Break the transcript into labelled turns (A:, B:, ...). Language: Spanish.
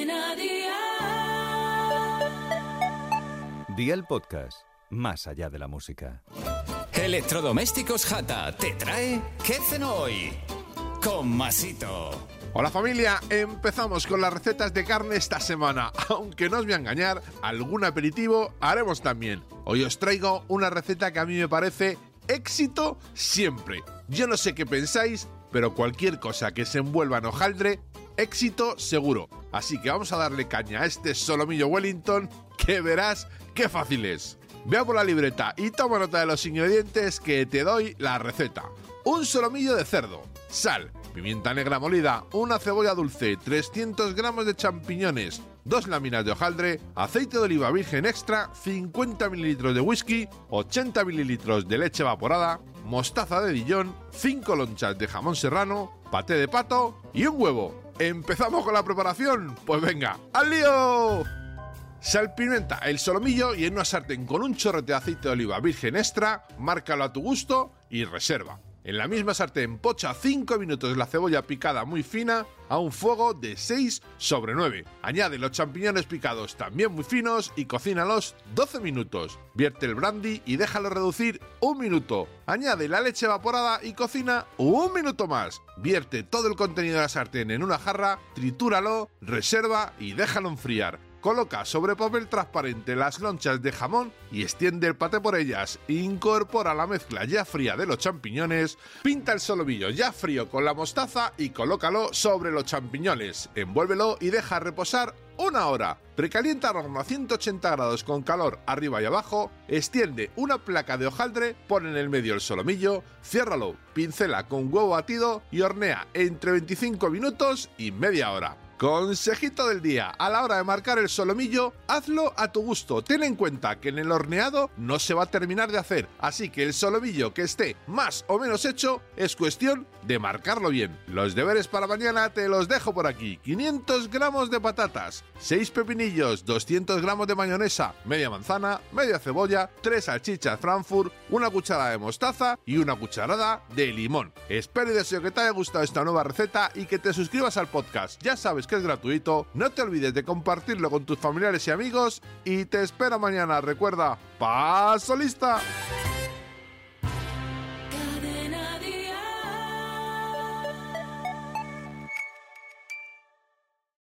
A: Cadena Dial.
B: Día el podcast, más allá de la música.
C: Electrodomésticos Jata te trae ¿Qué cenó hoy? Con Masito.
D: Hola familia, empezamos con las recetas de carne esta semana. Aunque no os voy a engañar, algún aperitivo haremos también. Hoy os traigo una receta que a mí me parece éxito siempre. Yo no sé qué pensáis, pero cualquier cosa que se envuelva en hojaldre, éxito seguro. Así que vamos a darle caña a este solomillo Wellington que verás qué fácil es. Vea por la libreta y toma nota de los ingredientes que te doy la receta. Un solomillo de cerdo, sal, pimienta negra molida, una cebolla dulce, 300 gramos de champiñones, dos láminas de hojaldre, aceite de oliva virgen extra, 50 mililitros de whisky, 80 mililitros de leche evaporada, mostaza de Dijon, 5 lonchas de jamón serrano, paté de pato y un huevo. ¿Empezamos con la preparación? Pues venga, ¡al lío! Salpimenta el solomillo y en una sartén con un chorrete de aceite de oliva virgen extra, márcalo a tu gusto y reserva. En la misma sartén pocha 5 minutos la cebolla picada muy fina a un fuego de 6 sobre 9. Añade los champiñones picados también muy finos y cocínalos 12 minutos. Vierte el brandy y déjalo reducir un minuto. Añade la leche evaporada y cocina un minuto más. Vierte todo el contenido de la sartén en una jarra, tritúralo, reserva y déjalo enfriar. Coloca sobre papel transparente las lonchas de jamón y extiende el paté por ellas. Incorpora la mezcla ya fría de los champiñones, pinta el solomillo ya frío con la mostaza y colócalo sobre los champiñones. Envuélvelo y deja reposar una hora. Precalienta el horno a 180 grados con calor arriba y abajo, extiende una placa de hojaldre, pone en el medio el solomillo, ciérralo, pincela con huevo batido y hornea entre 25 minutos y media hora. Consejito del día, a la hora de marcar el solomillo, hazlo a tu gusto. Ten en cuenta que en el horneado no se va a terminar de hacer, así que el solomillo que esté más o menos hecho es cuestión de marcarlo bien. Los deberes para mañana te los dejo por aquí. 500 gramos de patatas, 6 pepinillos, 200 gramos de mayonesa, media manzana, media cebolla, 3 salchichas Frankfurt, una cucharada de mostaza y una cucharada de limón. Espero y deseo que te haya gustado esta nueva receta y que te suscribas al podcast. Ya sabes que es gratuito, no te olvides de compartirlo con tus familiares y amigos y te espero mañana. Recuerda, paso lista.